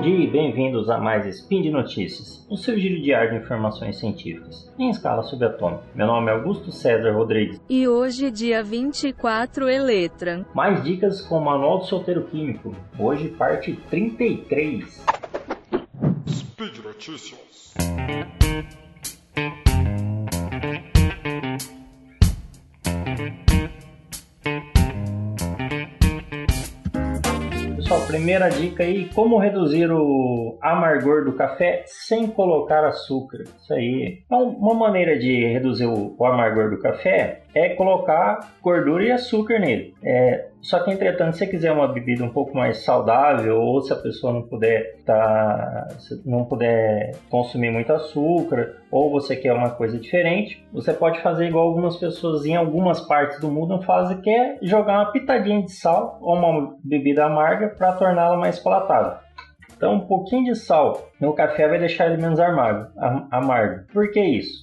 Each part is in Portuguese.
Bom dia e bem-vindos a mais Spin de Notícias, o seu giro diário de informações científicas, em escala subatômica. Meu nome é Augusto César Rodrigues. E hoje, dia 24, Eletra. Mais dicas com o Manual do Solteiro Químico. Hoje, parte 33. Speed Notícias. Primeira dica aí, como reduzir o amargor do café sem colocar açúcar. Isso aí. Então, uma maneira de reduzir o amargor do café é colocar gordura e açúcar nele. É, só que, entretanto, se você quiser uma bebida um pouco mais saudável ou se a pessoa não puder, tá, não puder consumir muito açúcar ou você quer uma coisa diferente, você pode fazer igual algumas pessoas em algumas partes do mundo fazem, que é jogar uma pitadinha de sal ou uma bebida amarga para torná-la mais palatável. Então, um pouquinho de sal no café vai deixar ele menos amargo. amargo. Por que isso?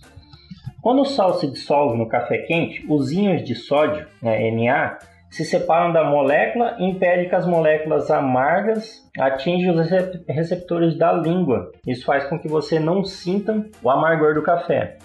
Quando o sal se dissolve no café quente, os íons de sódio, né, Na, se separam da molécula e impede que as moléculas amargas atinjam os receptores da língua. Isso faz com que você não sinta o amargor do café.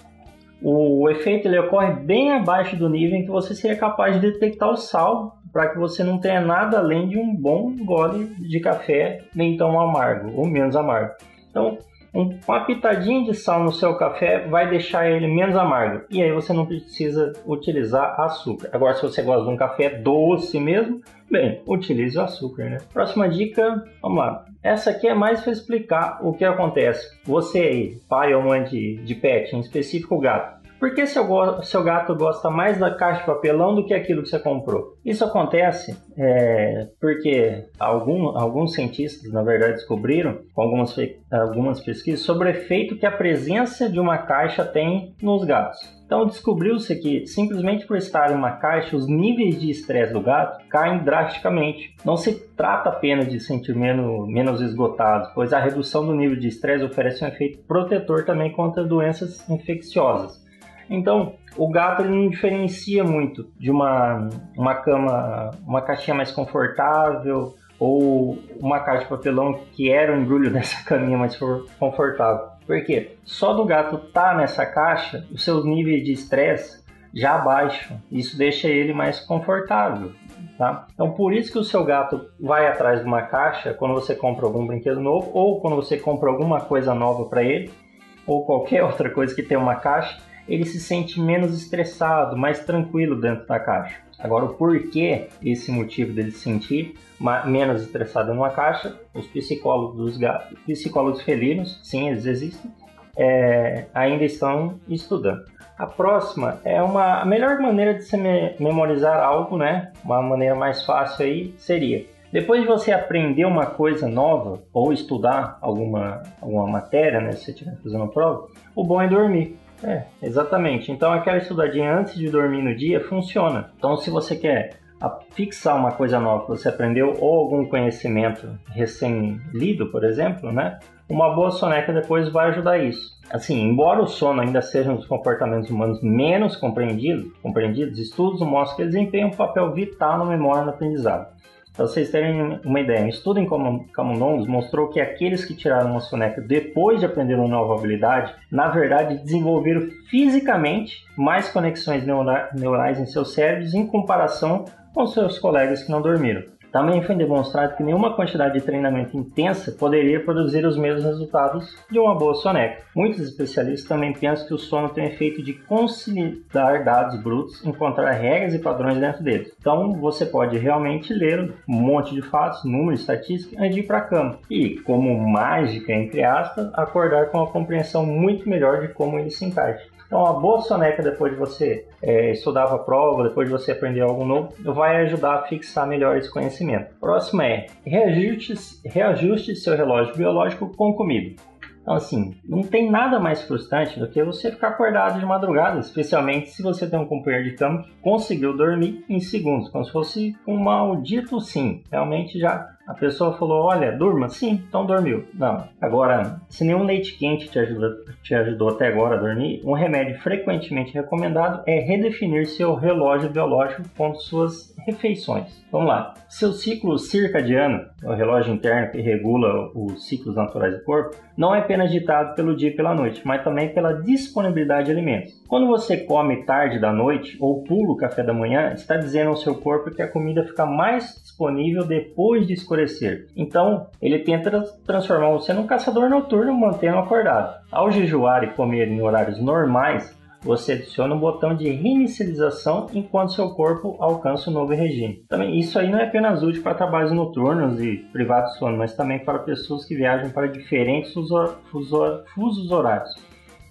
O efeito ele ocorre bem abaixo do nível em que você seria capaz de detectar o sal para que você não tenha nada além de um bom gole de café, nem tão amargo ou menos amargo. Então, uma pitadinha de sal no seu café vai deixar ele menos amargo. E aí você não precisa utilizar açúcar. Agora, se você gosta de um café doce mesmo, bem, utilize o açúcar, né? Próxima dica, vamos lá. Essa aqui é mais para explicar o que acontece. Você aí, pai ou mãe de, de pet, em específico gato, por que seu, seu gato gosta mais da caixa de papelão do que aquilo que você comprou? Isso acontece é, porque algum, alguns cientistas, na verdade, descobriram, com algumas, algumas pesquisas, sobre o efeito que a presença de uma caixa tem nos gatos. Então descobriu-se que simplesmente por estar em uma caixa, os níveis de estresse do gato caem drasticamente. Não se trata apenas de sentir menos, menos esgotados, pois a redução do nível de estresse oferece um efeito protetor também contra doenças infecciosas. Então, o gato ele não diferencia muito de uma, uma cama, uma caixinha mais confortável ou uma caixa de papelão que era o embrulho dessa caminha mais confortável. Por quê? Só do gato estar tá nessa caixa, os seus níveis de estresse já baixam. Isso deixa ele mais confortável. Tá? Então, por isso que o seu gato vai atrás de uma caixa quando você compra algum brinquedo novo ou quando você compra alguma coisa nova para ele ou qualquer outra coisa que tenha uma caixa ele se sente menos estressado, mais tranquilo dentro da caixa. Agora, o porquê esse motivo dele se sentir menos estressado numa caixa, os psicólogos psicólogos felinos, sim, eles existem, é, ainda estão estudando. A próxima é uma a melhor maneira de se me, memorizar algo, né? Uma maneira mais fácil aí seria depois de você aprender uma coisa nova ou estudar alguma, alguma matéria, né, se você estiver fazendo prova, o bom é dormir. É, exatamente. Então aquela estudadinha antes de dormir no dia funciona. Então se você quer fixar uma coisa nova que você aprendeu ou algum conhecimento recém-lido, por exemplo, né? Uma boa soneca depois vai ajudar isso. Assim, embora o sono ainda seja um dos comportamentos humanos menos compreendidos, compreendidos estudos mostram que ele desempenha um papel vital na memória e no aprendizado. Para vocês terem uma ideia, um estudo em Camundongos mostrou que aqueles que tiraram uma soneca depois de aprender uma nova habilidade, na verdade desenvolveram fisicamente mais conexões neurais em seus cérebros em comparação com seus colegas que não dormiram. Também foi demonstrado que nenhuma quantidade de treinamento intensa poderia produzir os mesmos resultados de uma boa soneca. Muitos especialistas também pensam que o sono tem o efeito de consolidar dados brutos, encontrar regras e padrões dentro deles. Então você pode realmente ler um monte de fatos, números, estatísticas antes de ir para a cama. E, como mágica, entre aspas, acordar com uma compreensão muito melhor de como ele se encaixa. Então, uma boa soneca depois de você é, estudar para a prova, depois de você aprender algo novo, vai ajudar a fixar melhor esse conhecimento. Próximo é reajuste, reajuste seu relógio biológico com comida. Então, assim, não tem nada mais frustrante do que você ficar acordado de madrugada, especialmente se você tem um companheiro de cama que conseguiu dormir em segundos, como se fosse um maldito sim. Realmente já a pessoa falou: Olha, durma? Sim, então dormiu. Não. Agora, se nenhum leite quente te, ajuda, te ajudou até agora a dormir, um remédio frequentemente recomendado é redefinir seu relógio biológico com suas refeições. Vamos lá. Seu ciclo circadiano, o relógio interno que regula os ciclos naturais do corpo, não é apenas ditado pelo dia e pela noite, mas também pela disponibilidade de alimentos. Quando você come tarde da noite ou pula o café da manhã, está dizendo ao seu corpo que a comida fica mais disponível depois de escurecer. Então, ele tenta transformar você num caçador noturno, mantendo acordado. Ao jejuar e comer em horários normais, você adiciona um botão de reinicialização enquanto seu corpo alcança o novo regime. Também isso aí não é apenas útil para trabalhos noturnos e privados de sono, mas também para pessoas que viajam para diferentes fusos horários.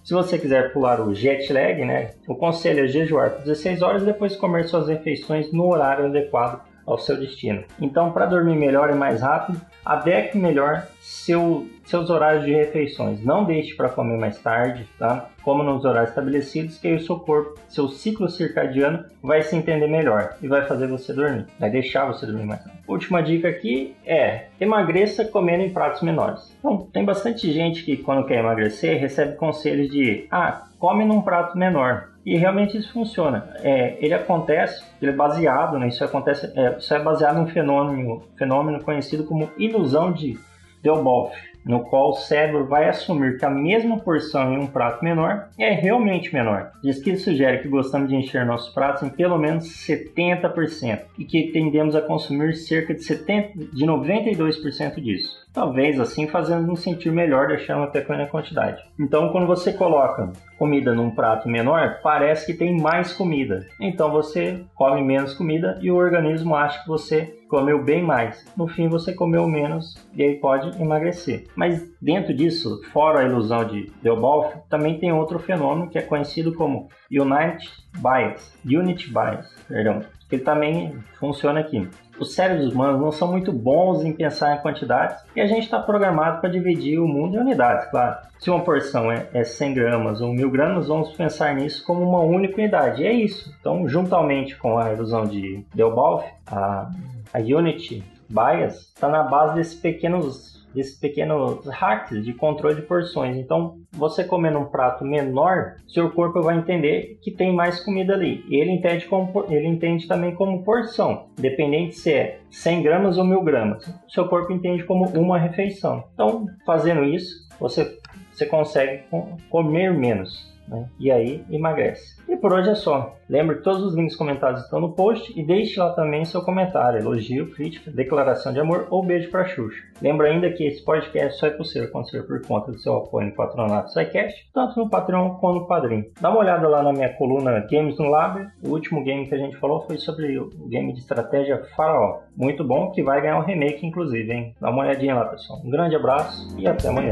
Se você quiser pular o jet lag, né, o conselho é jejuar por 16 horas e depois comer suas refeições no horário adequado ao seu destino. Então, para dormir melhor e mais rápido, adeque melhor seu, seus horários de refeições. Não deixe para comer mais tarde, tá? Como nos horários estabelecidos, que aí o seu corpo, seu ciclo circadiano vai se entender melhor e vai fazer você dormir, vai deixar você dormir mais rápido. Última dica aqui é emagreça comendo em pratos menores. Então, tem bastante gente que quando quer emagrecer recebe conselhos de ah, come num prato menor. E realmente isso funciona. É, ele acontece, ele é baseado, né, isso, acontece, é, isso é baseado num fenômeno, fenômeno conhecido como ilusão de Delboff no qual o cérebro vai assumir que a mesma porção em um prato menor é realmente menor. Diz que ele sugere que gostamos de encher nossos pratos em pelo menos 70% e que tendemos a consumir cerca de, 70, de 92% disso. Talvez assim fazendo nos sentir melhor deixando até pequena quantidade. Então, quando você coloca comida num prato menor, parece que tem mais comida. Então você come menos comida e o organismo acha que você comeu bem mais. No fim, você comeu menos e aí pode emagrecer. Mas dentro disso, fora a ilusão de Delboff, também tem outro fenômeno que é conhecido como Unit Bias, Unit Bias, perdão. Ele também funciona aqui. Os cérebros humanos não são muito bons em pensar em quantidades e a gente está programado para dividir o mundo em unidades, claro. Se uma porção é, é 100 gramas ou 1000 gramas, vamos pensar nisso como uma única unidade. E é isso. Então, juntamente com a ilusão de Delboff, a a Unity Bias está na base desses pequenos, desses pequenos hacks de controle de porções. Então, você comendo um prato menor, seu corpo vai entender que tem mais comida ali. E ele entende, como, ele entende também como porção, dependente se é 100 gramas ou 1000 gramas. Seu corpo entende como uma refeição. Então, fazendo isso, você, você consegue comer menos né? e aí emagrece. E por hoje é só. Lembre que todos os links comentados estão no post e deixe lá também seu comentário, elogio, crítica, declaração de amor ou beijo para Xuxa. Lembra ainda que esse podcast só é possível acontecer por conta do seu apoio no patronato SciCast, tanto no Patreon quanto no Padrim. Dá uma olhada lá na minha coluna Games no Lab. O último game que a gente falou foi sobre o game de estratégia Faraó. Muito bom, que vai ganhar um remake inclusive, hein? Dá uma olhadinha lá, pessoal. Um grande abraço e até amanhã.